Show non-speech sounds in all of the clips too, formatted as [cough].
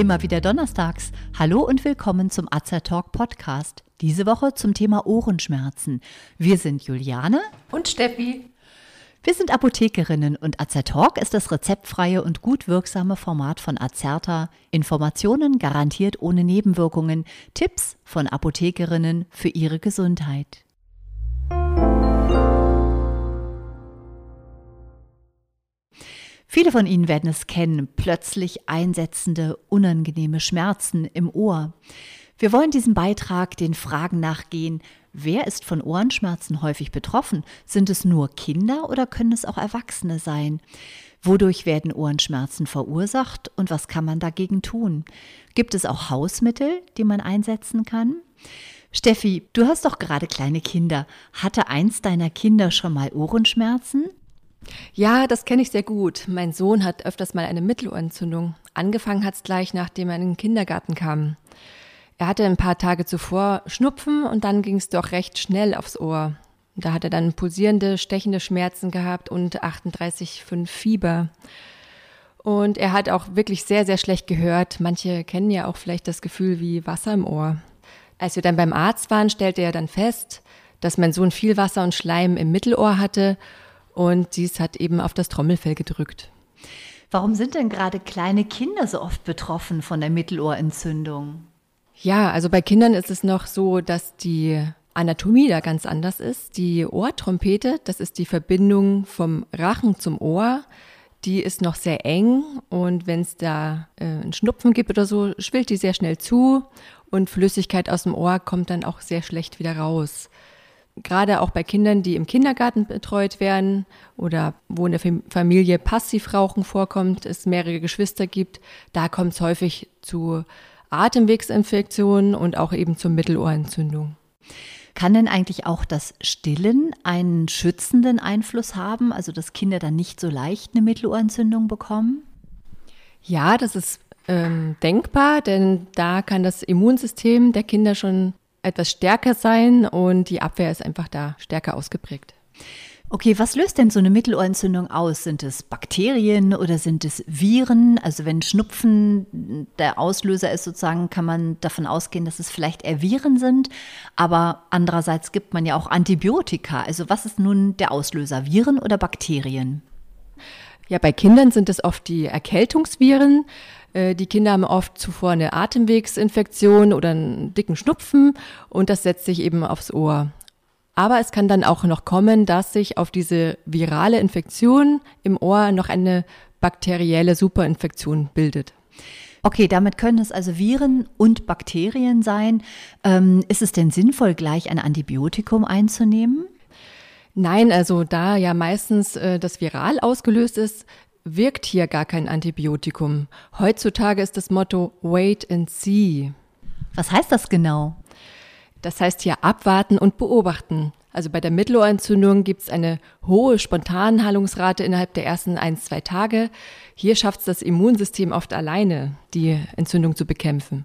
Immer wieder donnerstags. Hallo und willkommen zum Talk Podcast. Diese Woche zum Thema Ohrenschmerzen. Wir sind Juliane und Steffi. Wir sind Apothekerinnen und Talk ist das rezeptfreie und gut wirksame Format von Azerta. Informationen garantiert ohne Nebenwirkungen. Tipps von Apothekerinnen für ihre Gesundheit. Viele von Ihnen werden es kennen, plötzlich einsetzende, unangenehme Schmerzen im Ohr. Wir wollen diesem Beitrag den Fragen nachgehen, wer ist von Ohrenschmerzen häufig betroffen? Sind es nur Kinder oder können es auch Erwachsene sein? Wodurch werden Ohrenschmerzen verursacht und was kann man dagegen tun? Gibt es auch Hausmittel, die man einsetzen kann? Steffi, du hast doch gerade kleine Kinder. Hatte eins deiner Kinder schon mal Ohrenschmerzen? Ja, das kenne ich sehr gut. Mein Sohn hat öfters mal eine Mittelohrentzündung. Angefangen hat es gleich, nachdem er in den Kindergarten kam. Er hatte ein paar Tage zuvor Schnupfen und dann ging es doch recht schnell aufs Ohr. Da hat er dann pulsierende, stechende Schmerzen gehabt und 38,5 Fieber. Und er hat auch wirklich sehr, sehr schlecht gehört. Manche kennen ja auch vielleicht das Gefühl wie Wasser im Ohr. Als wir dann beim Arzt waren, stellte er dann fest, dass mein Sohn viel Wasser und Schleim im Mittelohr hatte und dies hat eben auf das Trommelfell gedrückt. Warum sind denn gerade kleine Kinder so oft betroffen von der Mittelohrentzündung? Ja, also bei Kindern ist es noch so, dass die Anatomie da ganz anders ist. Die Ohrtrompete, das ist die Verbindung vom Rachen zum Ohr, die ist noch sehr eng und wenn es da äh, einen Schnupfen gibt oder so, schwillt die sehr schnell zu und Flüssigkeit aus dem Ohr kommt dann auch sehr schlecht wieder raus gerade auch bei Kindern, die im Kindergarten betreut werden oder wo in der Familie Passivrauchen vorkommt, es mehrere Geschwister gibt, da kommt es häufig zu Atemwegsinfektionen und auch eben zur Mittelohrentzündung. Kann denn eigentlich auch das Stillen einen schützenden Einfluss haben, also dass Kinder dann nicht so leicht eine Mittelohrentzündung bekommen? Ja, das ist ähm, denkbar, denn da kann das Immunsystem der Kinder schon etwas stärker sein und die Abwehr ist einfach da stärker ausgeprägt. Okay, was löst denn so eine Mittelohrentzündung aus? Sind es Bakterien oder sind es Viren? Also wenn Schnupfen der Auslöser ist sozusagen, kann man davon ausgehen, dass es vielleicht eher Viren sind. Aber andererseits gibt man ja auch Antibiotika. Also was ist nun der Auslöser? Viren oder Bakterien? Ja, bei Kindern sind es oft die Erkältungsviren. Äh, die Kinder haben oft zuvor eine Atemwegsinfektion oder einen dicken Schnupfen und das setzt sich eben aufs Ohr. Aber es kann dann auch noch kommen, dass sich auf diese virale Infektion im Ohr noch eine bakterielle Superinfektion bildet. Okay, damit können es also Viren und Bakterien sein. Ähm, ist es denn sinnvoll, gleich ein Antibiotikum einzunehmen? Nein, also da ja meistens äh, das viral ausgelöst ist, wirkt hier gar kein Antibiotikum. Heutzutage ist das Motto Wait and See. Was heißt das genau? Das heißt hier abwarten und beobachten. Also bei der Mittelohrentzündung gibt es eine hohe Spontanheilungsrate innerhalb der ersten ein, zwei Tage. Hier schafft es das Immunsystem oft alleine, die Entzündung zu bekämpfen.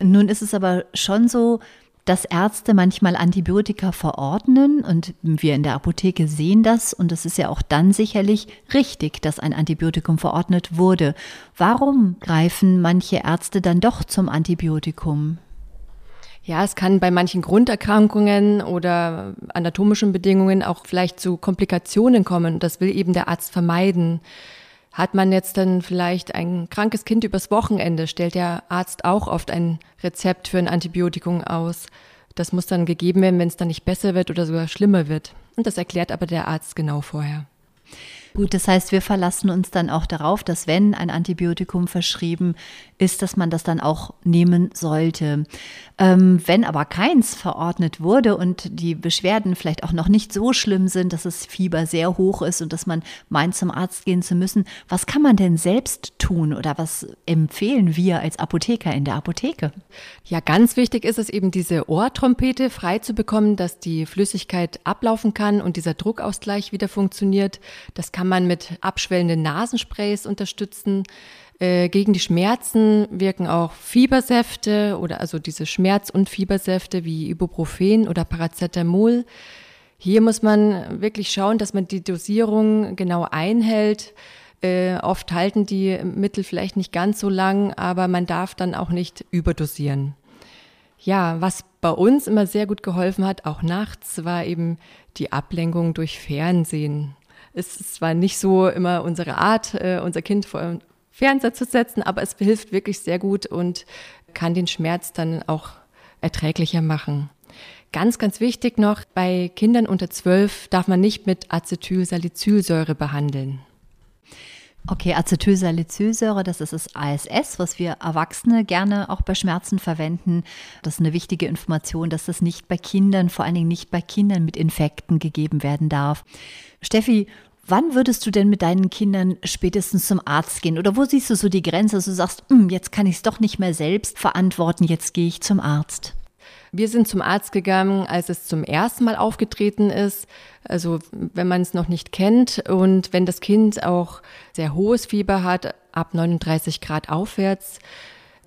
Nun ist es aber schon so, dass Ärzte manchmal Antibiotika verordnen und wir in der Apotheke sehen das und es ist ja auch dann sicherlich richtig, dass ein Antibiotikum verordnet wurde. Warum greifen manche Ärzte dann doch zum Antibiotikum? Ja, es kann bei manchen Grunderkrankungen oder anatomischen Bedingungen auch vielleicht zu Komplikationen kommen. Das will eben der Arzt vermeiden. Hat man jetzt dann vielleicht ein krankes Kind übers Wochenende, stellt der Arzt auch oft ein Rezept für ein Antibiotikum aus. Das muss dann gegeben werden, wenn es dann nicht besser wird oder sogar schlimmer wird. Und das erklärt aber der Arzt genau vorher. Gut, das heißt, wir verlassen uns dann auch darauf, dass wenn ein Antibiotikum verschrieben ist, dass man das dann auch nehmen sollte. Ähm, wenn aber keins verordnet wurde und die Beschwerden vielleicht auch noch nicht so schlimm sind, dass das Fieber sehr hoch ist und dass man meint, zum Arzt gehen zu müssen, was kann man denn selbst tun oder was empfehlen wir als Apotheker in der Apotheke? Ja, ganz wichtig ist es eben, diese Ohrtrompete frei zu bekommen, dass die Flüssigkeit ablaufen kann und dieser Druckausgleich wieder funktioniert. Das kann man mit abschwellenden Nasensprays unterstützen. Äh, gegen die Schmerzen wirken auch Fiebersäfte oder also diese Schmerz- und Fiebersäfte wie Ibuprofen oder Paracetamol. Hier muss man wirklich schauen, dass man die Dosierung genau einhält. Äh, oft halten die Mittel vielleicht nicht ganz so lang, aber man darf dann auch nicht überdosieren. Ja, was bei uns immer sehr gut geholfen hat, auch nachts, war eben die Ablenkung durch Fernsehen. Es ist zwar nicht so immer unsere Art, äh, unser Kind vor Fernseher zu setzen, aber es hilft wirklich sehr gut und kann den Schmerz dann auch erträglicher machen. Ganz, ganz wichtig noch, bei Kindern unter zwölf darf man nicht mit Acetylsalicylsäure behandeln. Okay, Acetylsalicylsäure, das ist das ASS, was wir Erwachsene gerne auch bei Schmerzen verwenden. Das ist eine wichtige Information, dass das nicht bei Kindern, vor allen Dingen nicht bei Kindern mit Infekten gegeben werden darf. Steffi, wann würdest du denn mit deinen Kindern spätestens zum Arzt gehen? Oder wo siehst du so die Grenze, dass du sagst, hm, jetzt kann ich es doch nicht mehr selbst verantworten, jetzt gehe ich zum Arzt? Wir sind zum Arzt gegangen, als es zum ersten Mal aufgetreten ist. Also wenn man es noch nicht kennt und wenn das Kind auch sehr hohes Fieber hat, ab 39 Grad aufwärts.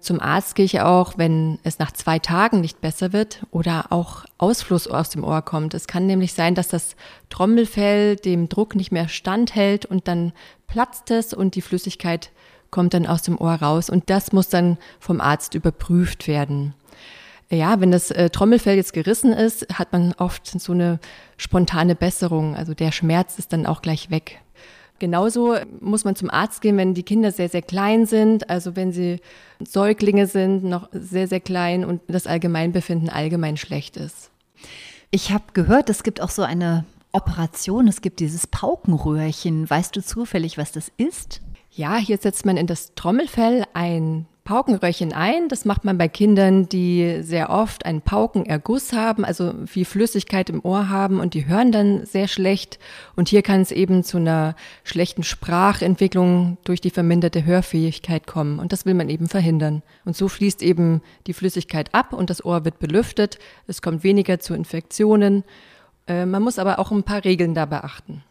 Zum Arzt gehe ich auch, wenn es nach zwei Tagen nicht besser wird oder auch Ausfluss aus dem Ohr kommt. Es kann nämlich sein, dass das Trommelfell dem Druck nicht mehr standhält und dann platzt es und die Flüssigkeit kommt dann aus dem Ohr raus und das muss dann vom Arzt überprüft werden. Ja, wenn das äh, Trommelfell jetzt gerissen ist, hat man oft so eine spontane Besserung. Also der Schmerz ist dann auch gleich weg. Genauso muss man zum Arzt gehen, wenn die Kinder sehr, sehr klein sind, also wenn sie Säuglinge sind, noch sehr, sehr klein und das Allgemeinbefinden allgemein schlecht ist. Ich habe gehört, es gibt auch so eine Operation, es gibt dieses Paukenröhrchen. Weißt du zufällig, was das ist? Ja, hier setzt man in das Trommelfell ein Paukenröhrchen ein. Das macht man bei Kindern, die sehr oft einen Paukenerguss haben, also viel Flüssigkeit im Ohr haben und die hören dann sehr schlecht. Und hier kann es eben zu einer schlechten Sprachentwicklung durch die verminderte Hörfähigkeit kommen. Und das will man eben verhindern. Und so fließt eben die Flüssigkeit ab und das Ohr wird belüftet. Es kommt weniger zu Infektionen. Äh, man muss aber auch ein paar Regeln da beachten.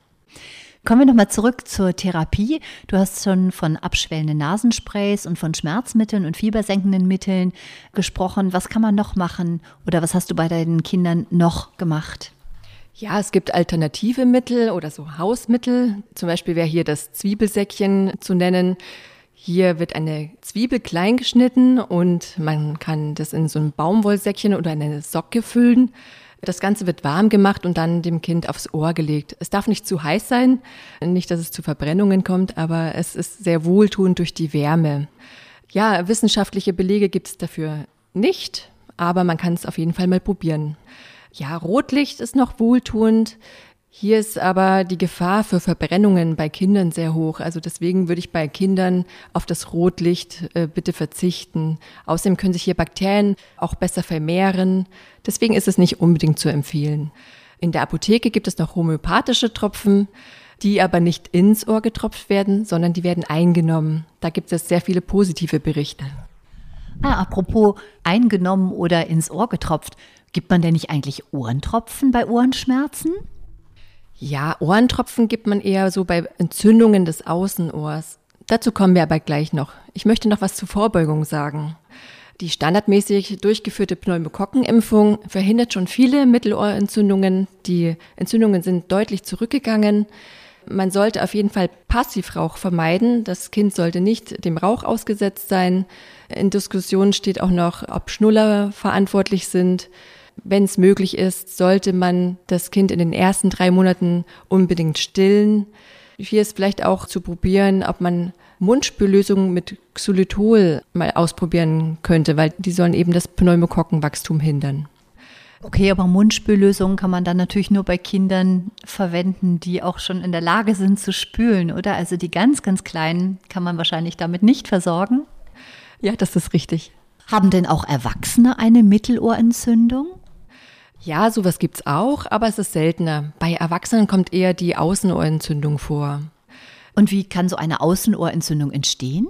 Kommen wir nochmal zurück zur Therapie. Du hast schon von abschwellenden Nasensprays und von Schmerzmitteln und fiebersenkenden Mitteln gesprochen. Was kann man noch machen oder was hast du bei deinen Kindern noch gemacht? Ja, es gibt alternative Mittel oder so Hausmittel. Zum Beispiel wäre hier das Zwiebelsäckchen zu nennen. Hier wird eine Zwiebel klein geschnitten und man kann das in so ein Baumwollsäckchen oder eine Socke füllen. Das Ganze wird warm gemacht und dann dem Kind aufs Ohr gelegt. Es darf nicht zu heiß sein, nicht, dass es zu Verbrennungen kommt, aber es ist sehr wohltuend durch die Wärme. Ja, wissenschaftliche Belege gibt es dafür nicht, aber man kann es auf jeden Fall mal probieren. Ja, Rotlicht ist noch wohltuend. Hier ist aber die Gefahr für Verbrennungen bei Kindern sehr hoch. Also deswegen würde ich bei Kindern auf das Rotlicht äh, bitte verzichten. Außerdem können sich hier Bakterien auch besser vermehren. Deswegen ist es nicht unbedingt zu empfehlen. In der Apotheke gibt es noch homöopathische Tropfen, die aber nicht ins Ohr getropft werden, sondern die werden eingenommen. Da gibt es sehr viele positive Berichte. Ah, apropos eingenommen oder ins Ohr getropft. Gibt man denn nicht eigentlich Ohrentropfen bei Ohrenschmerzen? Ja, Ohrentropfen gibt man eher so bei Entzündungen des Außenohrs. Dazu kommen wir aber gleich noch. Ich möchte noch was zur Vorbeugung sagen. Die standardmäßig durchgeführte Pneumokokkenimpfung verhindert schon viele Mittelohrentzündungen. Die Entzündungen sind deutlich zurückgegangen. Man sollte auf jeden Fall Passivrauch vermeiden. Das Kind sollte nicht dem Rauch ausgesetzt sein. In Diskussionen steht auch noch, ob Schnuller verantwortlich sind. Wenn es möglich ist, sollte man das Kind in den ersten drei Monaten unbedingt stillen. Hier ist vielleicht auch zu probieren, ob man Mundspüllösungen mit Xylitol mal ausprobieren könnte, weil die sollen eben das Pneumokokkenwachstum hindern. Okay, aber Mundspüllösungen kann man dann natürlich nur bei Kindern verwenden, die auch schon in der Lage sind zu spülen, oder? Also die ganz, ganz Kleinen kann man wahrscheinlich damit nicht versorgen. Ja, das ist richtig. Haben denn auch Erwachsene eine Mittelohrentzündung? Ja, sowas gibt's auch, aber es ist seltener. Bei Erwachsenen kommt eher die Außenohrentzündung vor. Und wie kann so eine Außenohrentzündung entstehen?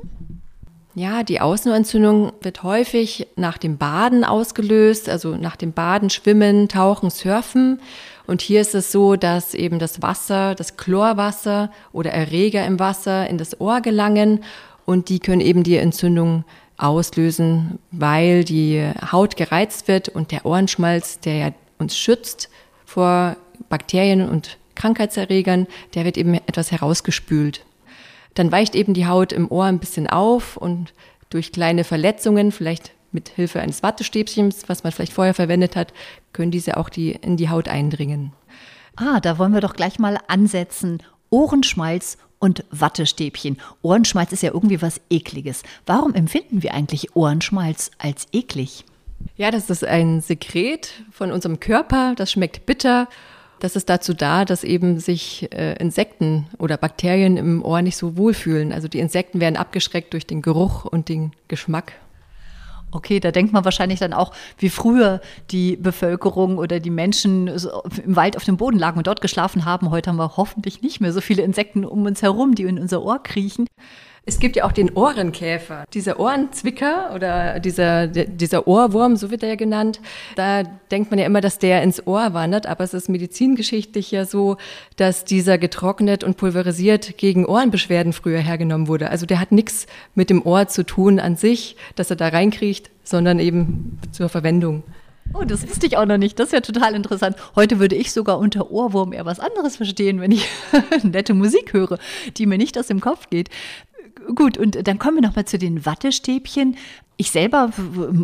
Ja, die Außenohrentzündung wird häufig nach dem Baden ausgelöst, also nach dem Baden, Schwimmen, Tauchen, Surfen. Und hier ist es so, dass eben das Wasser, das Chlorwasser oder Erreger im Wasser in das Ohr gelangen und die können eben die Entzündung auslösen, weil die Haut gereizt wird und der Ohrenschmalz, der ja uns schützt vor Bakterien und Krankheitserregern, der wird eben etwas herausgespült. dann weicht eben die Haut im Ohr ein bisschen auf und durch kleine Verletzungen, vielleicht mit Hilfe eines Wattestäbchens, was man vielleicht vorher verwendet hat, können diese auch die, in die Haut eindringen. Ah, da wollen wir doch gleich mal ansetzen. Ohrenschmalz und Wattestäbchen. Ohrenschmalz ist ja irgendwie was Ekliges. Warum empfinden wir eigentlich Ohrenschmalz als eklig? Ja, das ist ein Sekret von unserem Körper, das schmeckt bitter. Das ist dazu da, dass eben sich äh, Insekten oder Bakterien im Ohr nicht so wohlfühlen. Also die Insekten werden abgeschreckt durch den Geruch und den Geschmack. Okay, da denkt man wahrscheinlich dann auch, wie früher die Bevölkerung oder die Menschen im Wald auf dem Boden lagen und dort geschlafen haben. Heute haben wir hoffentlich nicht mehr so viele Insekten um uns herum, die in unser Ohr kriechen. Es gibt ja auch den Ohrenkäfer, dieser Ohrenzwicker oder dieser, dieser Ohrwurm, so wird er ja genannt. Da denkt man ja immer, dass der ins Ohr wandert, aber es ist medizingeschichtlich ja so, dass dieser getrocknet und pulverisiert gegen Ohrenbeschwerden früher hergenommen wurde. Also der hat nichts mit dem Ohr zu tun an sich, dass er da reinkriecht, sondern eben zur Verwendung. Oh, das wusste ich auch noch nicht. Das ist ja total interessant. Heute würde ich sogar unter Ohrwurm eher was anderes verstehen, wenn ich [laughs] nette Musik höre, die mir nicht aus dem Kopf geht. Gut, und dann kommen wir nochmal zu den Wattestäbchen. Ich selber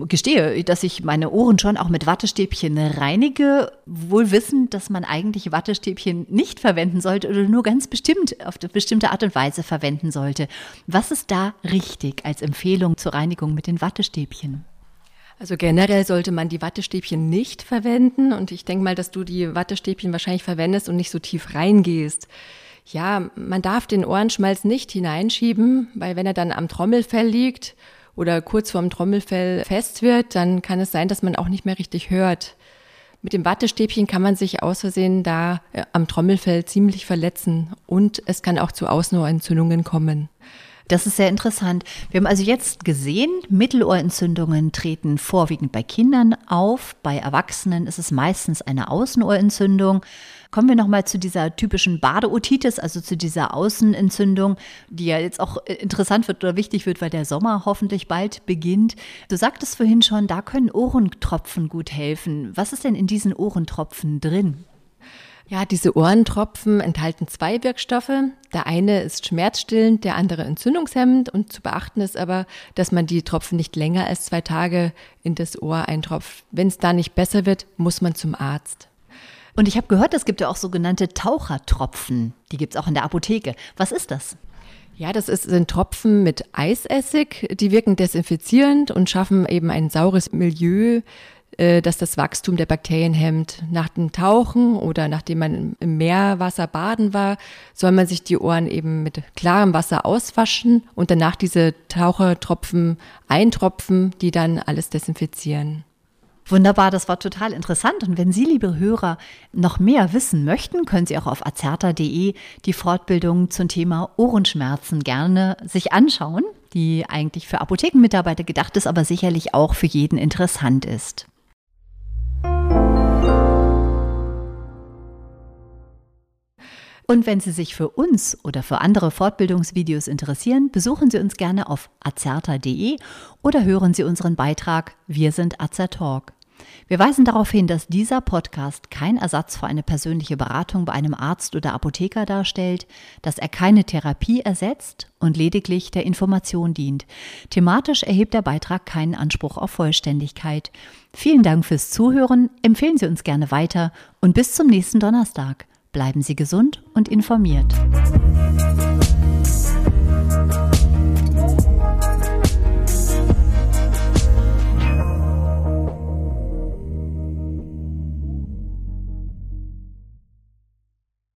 gestehe, dass ich meine Ohren schon auch mit Wattestäbchen reinige, wohl wissend, dass man eigentlich Wattestäbchen nicht verwenden sollte oder nur ganz bestimmt auf eine bestimmte Art und Weise verwenden sollte. Was ist da richtig als Empfehlung zur Reinigung mit den Wattestäbchen? Also generell sollte man die Wattestäbchen nicht verwenden und ich denke mal, dass du die Wattestäbchen wahrscheinlich verwendest und nicht so tief reingehst. Ja, man darf den Ohrenschmalz nicht hineinschieben, weil wenn er dann am Trommelfell liegt oder kurz vorm Trommelfell fest wird, dann kann es sein, dass man auch nicht mehr richtig hört. Mit dem Wattestäbchen kann man sich aus Versehen da äh, am Trommelfell ziemlich verletzen und es kann auch zu Außenohrentzündungen kommen. Das ist sehr interessant. Wir haben also jetzt gesehen, Mittelohrentzündungen treten vorwiegend bei Kindern auf. Bei Erwachsenen ist es meistens eine Außenohrentzündung. Kommen wir nochmal zu dieser typischen Badeotitis, also zu dieser Außenentzündung, die ja jetzt auch äh, interessant wird oder wichtig wird, weil der Sommer hoffentlich bald beginnt. Du sagtest vorhin schon, da können Ohrentropfen gut helfen. Was ist denn in diesen Ohrentropfen drin? Ja, diese Ohrentropfen enthalten zwei Wirkstoffe. Der eine ist schmerzstillend, der andere entzündungshemmend. Und zu beachten ist aber, dass man die Tropfen nicht länger als zwei Tage in das Ohr eintropft. Wenn es da nicht besser wird, muss man zum Arzt. Und ich habe gehört, es gibt ja auch sogenannte Tauchertropfen. Die gibt es auch in der Apotheke. Was ist das? Ja, das ist, sind Tropfen mit Eisessig. Die wirken desinfizierend und schaffen eben ein saures Milieu, äh, das das Wachstum der Bakterien hemmt. Nach dem Tauchen oder nachdem man im Meerwasser baden war, soll man sich die Ohren eben mit klarem Wasser auswaschen und danach diese Tauchertropfen eintropfen, die dann alles desinfizieren. Wunderbar, das war total interessant. Und wenn Sie, liebe Hörer, noch mehr wissen möchten, können Sie auch auf azerta.de die Fortbildung zum Thema Ohrenschmerzen gerne sich anschauen, die eigentlich für Apothekenmitarbeiter gedacht ist, aber sicherlich auch für jeden interessant ist. Und wenn Sie sich für uns oder für andere Fortbildungsvideos interessieren, besuchen Sie uns gerne auf azerta.de oder hören Sie unseren Beitrag Wir sind Azertalk. Wir weisen darauf hin, dass dieser Podcast kein Ersatz für eine persönliche Beratung bei einem Arzt oder Apotheker darstellt, dass er keine Therapie ersetzt und lediglich der Information dient. Thematisch erhebt der Beitrag keinen Anspruch auf Vollständigkeit. Vielen Dank fürs Zuhören, empfehlen Sie uns gerne weiter und bis zum nächsten Donnerstag. Bleiben Sie gesund und informiert.